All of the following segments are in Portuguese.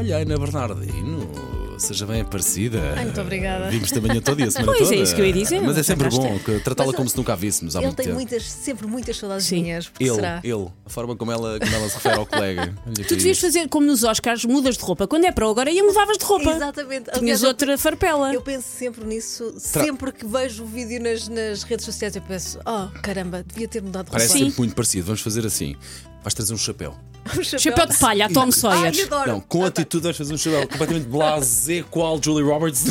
Olha, Ana Bernardino, seja bem aparecida. Ai, muito obrigada. Vimos a manhã toda e a semana Pois, é toda. isso que eu ia dizer. Mas é sempre bom que tratá-la como se nunca a víssemos há Ele muito tem tempo. muitas, sempre muitas saudades Sim. minhas. Porque Ele, será? ele, a forma como ela, como ela se refere ao colega. Tu devias fazer como nos Oscars, mudas de roupa. Quando é para o agora, ia mudavas de roupa. Exatamente. Tinhas Aliás, eu- outra farpela. Eu penso sempre nisso, sempre que vejo o vídeo nas, nas redes sociais, eu penso, oh caramba, devia ter mudado de Parece roupa. sempre muito parecido. Vamos fazer assim. Vais trazer um chapéu. Um Chapéu de palha, a Tom Sawyer. Ai, adoro. Não, com atitude vais fazer um chapéu completamente blasé, qual Julie Roberts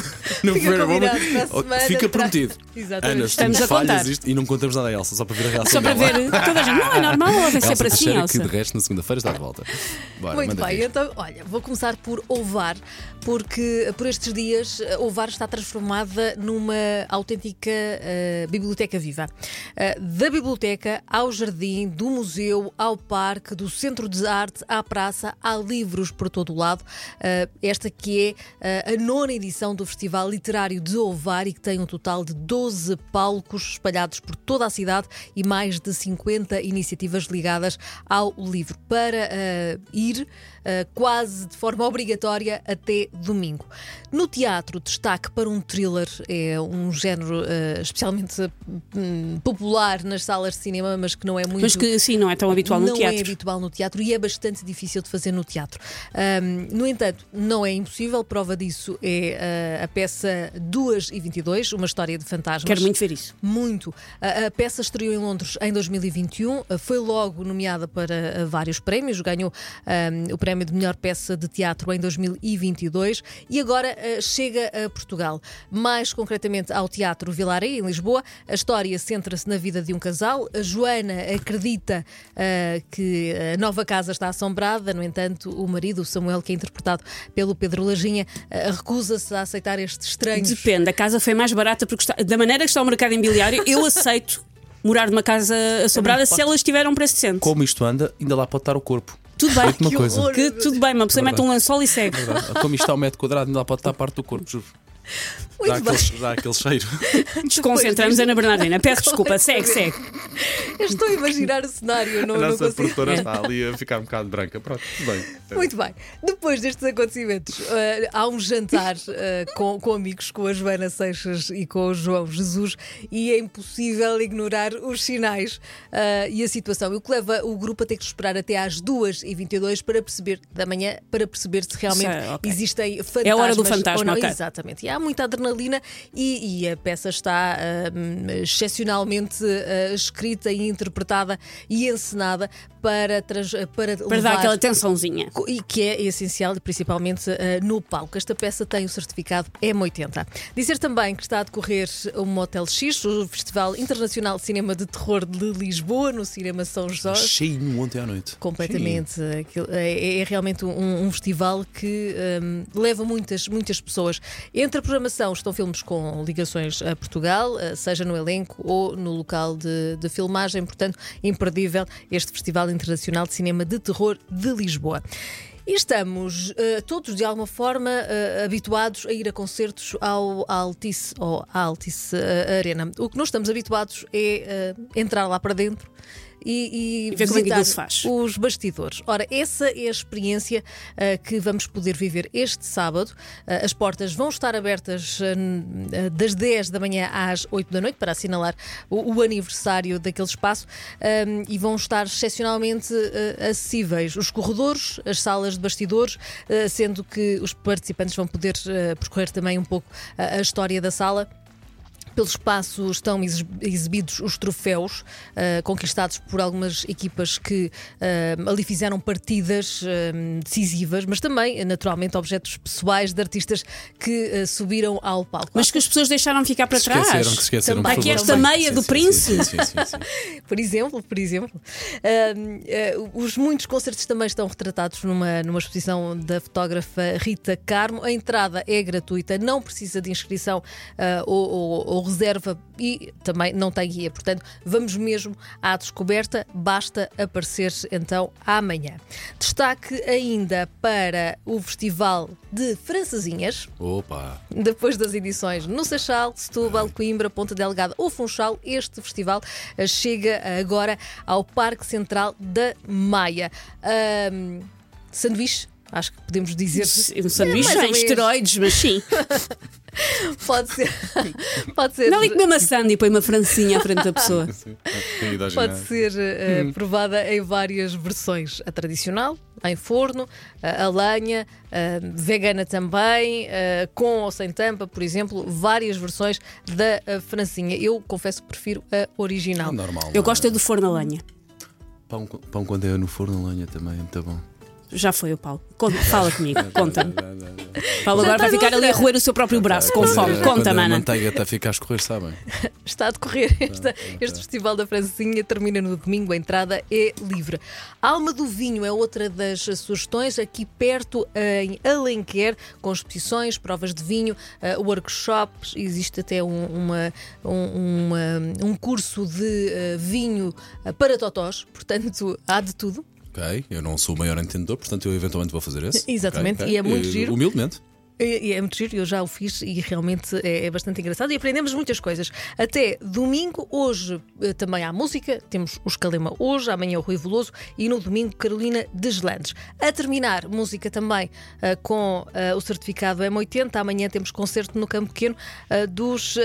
no Fica primeiro para a semana, Fica para- prometido. Exatamente. Ana, Estamos a falhas contar. isto e não contamos nada a Elsa, só para ver a reação Só para ver toda a gente. Não, é normal, ela Elsa sempre assim, Teixeira, Elsa. que de resto na segunda-feira está de volta. Bora, Muito bem, vir. então, olha, vou começar por Ovar, porque por estes dias eh, Ovar está transformada numa autêntica eh, biblioteca viva. Eh, da biblioteca ao jardim, do museu, ao parque, do centro de arte, à praça, há livros por todo o lado. Eh, esta que é eh, a nona edição do Festival Literário de Ovar e que tem um total de 12 palcos espalhados por toda a cidade e mais de 50 iniciativas ligadas ao livro para eh, ir quase de forma obrigatória até domingo. No teatro, destaque para um thriller, é um género especialmente hum, popular nas salas de cinema, mas que não é muito Mas que sim, não é tão habitual no não é teatro. habitual no teatro e é bastante difícil de fazer no teatro. Ahm, no entanto, não é impossível. Prova disso é ah, a peça 2 e 22, uma história de fantasmas. Quero muito ver isso. Muito. A, a peça estreou em Londres em 2021, ah, foi logo nomeada para ah, vários prémios, ganhou ah, o prémio de melhor peça de teatro em 2022 e agora chega a Portugal. Mais concretamente ao Teatro Vilaré, em Lisboa. A história centra-se na vida de um casal. A Joana acredita que a nova casa está assombrada, no entanto, o marido, o Samuel, que é interpretado pelo Pedro Lajinha, ah, recusa-se a aceitar estes estranhos. Depende, a casa foi mais barata porque está- da maneira que está o mercado imobiliário, eu aceito morar numa casa assombrada se elas tiveram um preço decente. Como isto anda, ainda lá pode estar o corpo. Tudo bem. Que. Que tudo bem, uma pessoa mete um lençol e segue. Como isto está o metro quadrado, ainda lá pode estar parte do corpo, juro. Dá Muito bem. aquele, dá aquele cheiro. Desconcentramos Ana Bernardina. Peço desculpa, segue, segue. Eu estou a imaginar o cenário, não, A não nossa consigo. produtora está ali a ficar um bocado branca. Pronto, tudo bem. Muito bem. Depois destes acontecimentos, eh, há um jantar eh, com, com amigos, com a Joana Seixas e com o João Jesus, e é impossível ignorar os sinais eh, e a situação. O que leva o grupo a ter que esperar até às 2h22 para perceber, da manhã, para perceber se realmente Sei, ok. existem fantasmas. É a hora do ou fantasma, não. ok. Exatamente. E há muita adrenalina e, e a peça está hum, excepcionalmente uh, escrita e interpretada e encenada para, trans- para, Para levar dar aquela tensãozinha. e que é essencial, principalmente eh, no palco. Esta peça tem o certificado M80. Dizer também que está a decorrer o Motel X, o Festival Internacional de Cinema de Terror de Lisboa, no Cinema São Jorge. Cheinho ontem à noite. Completamente. Aquilo- É, é realmente um, um festival que hum, leva muitas, muitas pessoas. Entre a programação estão filmes com ligações a Portugal, eh, seja no elenco ou no local de, de filmagem. Portanto, imperdível este Festival Internacional de Cinema de Terror de Lisboa. E estamos eh, todos, de alguma forma, eh, habituados a ir a concertos ao Altice, ou à Altice eh, Arena. O que nós estamos habituados é entrar lá para dentro e, e E ver como é que se faz. os bastidores. Ora, essa é a experiência ah, que vamos poder viver este sábado. Ah, as portas vão estar abertas ah, das 10 da manhã às 8 da noite para assinalar o, o aniversário daquele espaço ah, e vão estar excepcionalmente acessíveis os corredores, as salas de bastidores, sendo que os participantes vão poder percorrer também um pouco a história da sala. Pelo espaço estão exi- exibidos os troféus ah, conquistados por algumas equipas que ah, ali fizeram partidas ah, decisivas, mas também, naturalmente, objetos pessoais de artistas que subiram ao palco. Mas que as pessoas deixaram ficar para Se trás. esqueceram, que esqueceram. Aqui favor. esta meia Sim, do sim, príncipe. Sim. Por exemplo, por exemplo. Os muitos concertos também estão retratados numa, numa exposição da fotógrafa Rita Carmo. A entrada é gratuita, não precisa de inscrição ou, ou- ou reserva e também não tem guia. Portanto, vamos mesmo à descoberta, basta aparecer então amanhã. Destaque ainda para o Festival de Francesinhas. Opa! Depois das edições no Seixal, Setúbal, Coimbra, Ponta Delgada ou Funchal, este festival eh, chega agora ao Parque Central da Maia. Ahm, sanduíche Acho que podemos dizer. Um sanduíche É, menos. esteroides, mas sim. Pode ser. Pode ser. Não é comer maçã e põe uma francinha à frente da pessoa. Pode ser Hum. provada em várias versões. A tradicional, em forno, a, a lenha, a vegana também, eh, com ou sem tampa, por exemplo, várias versões da francinha. Eu confesso que prefiro a original. É normal. Eu é? gosto é do forno a lenha. Pão, pão quando é no forno a lenha também, muito bom. Já foi o Paulo. Conta- Fala comigo, conta-me. Paulo agora vai ficar ali a roer o seu próprio braço, com fome. Conta, a mana. manteiga está a ficar a escorrer, sabem? Está a decorrer esta- este Festival da Francinha, termina no domingo, a entrada é livre. Alma do Vinho é outra das sugestões, aqui perto em Alenquer, com exposições, provas de vinho, eh, workshops, existe até um, uma- um- uma- um curso de eh, vinho eh, para totós, portanto há de tudo. Ok, eu não sou o maior entendedor, portanto eu eventualmente vou fazer esse. Exatamente, Ok, e é muito Eh, giro. Humildemente. E e é muito giro, eu já o fiz e realmente é, é bastante engraçado e aprendemos muitas coisas. Até domingo, hoje eh, também há música, temos o Escalema hoje, amanhã o Rui Veloso e no domingo Carolina Deslandes. A terminar, música também eh, com eh, o certificado M80, amanhã temos concerto no Campo Pequeno eh, dos,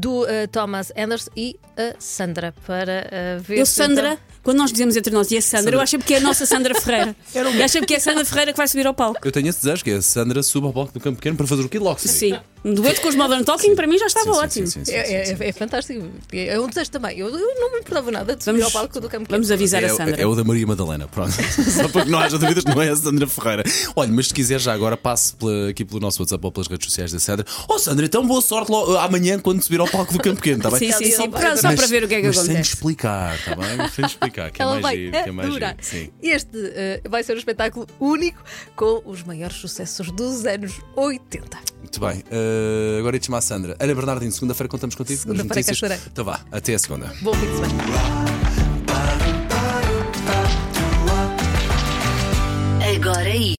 do Thomas Anders e a Sandra para ver Eu, se, Sandra, então- quando nós dizemos entre nós e a Sandra, eu acho que é a nossa Sandra Ferreira. E acho que é a Sandra Ferreira que vai subir ao palco. Eu tenho esse desejo, que é a Sandra suba ao palco do Campo Pequeno para fazer o quê? Logo Sim. Um dueto com os Modern Talking, para mim já estava Sim, sim, ótimo. sim, sim, sim, É, é- sim, sim. é fantástico. É um desejo também. Eu, eu não me importava nada de subir Vamos- ao palco do Campo Pequeno. Vamos avisar É, a Sandra. é o da Maria Madalena, pronto. Só para que não haja dúvidas, não é a Sandra Ferreira. Olha, mas se quiser já agora, passe pela- aqui pelo nosso WhatsApp ou pelas redes sociais da Sandra. Oh, Sandra, então boa sorte logo, amanhã quando subir ao palco do Campo Pequeno, está bem? Sim, sim, sim. Só para ver o que é que mas sem acontece. explicar, está bem? Sem explicar, que é Ela mais giro, que é mais giro. Sim. Este eh, vai ser um espetáculo único com os maiores sucessos dos anos 80. Muito bem. Uh, agora ia-te chamar a Sandra. Ana Bernardino, segunda-feira contamos contigo. Segunda-feira cá. Então vá, até a segunda. Bom fim de semana. Agora aí.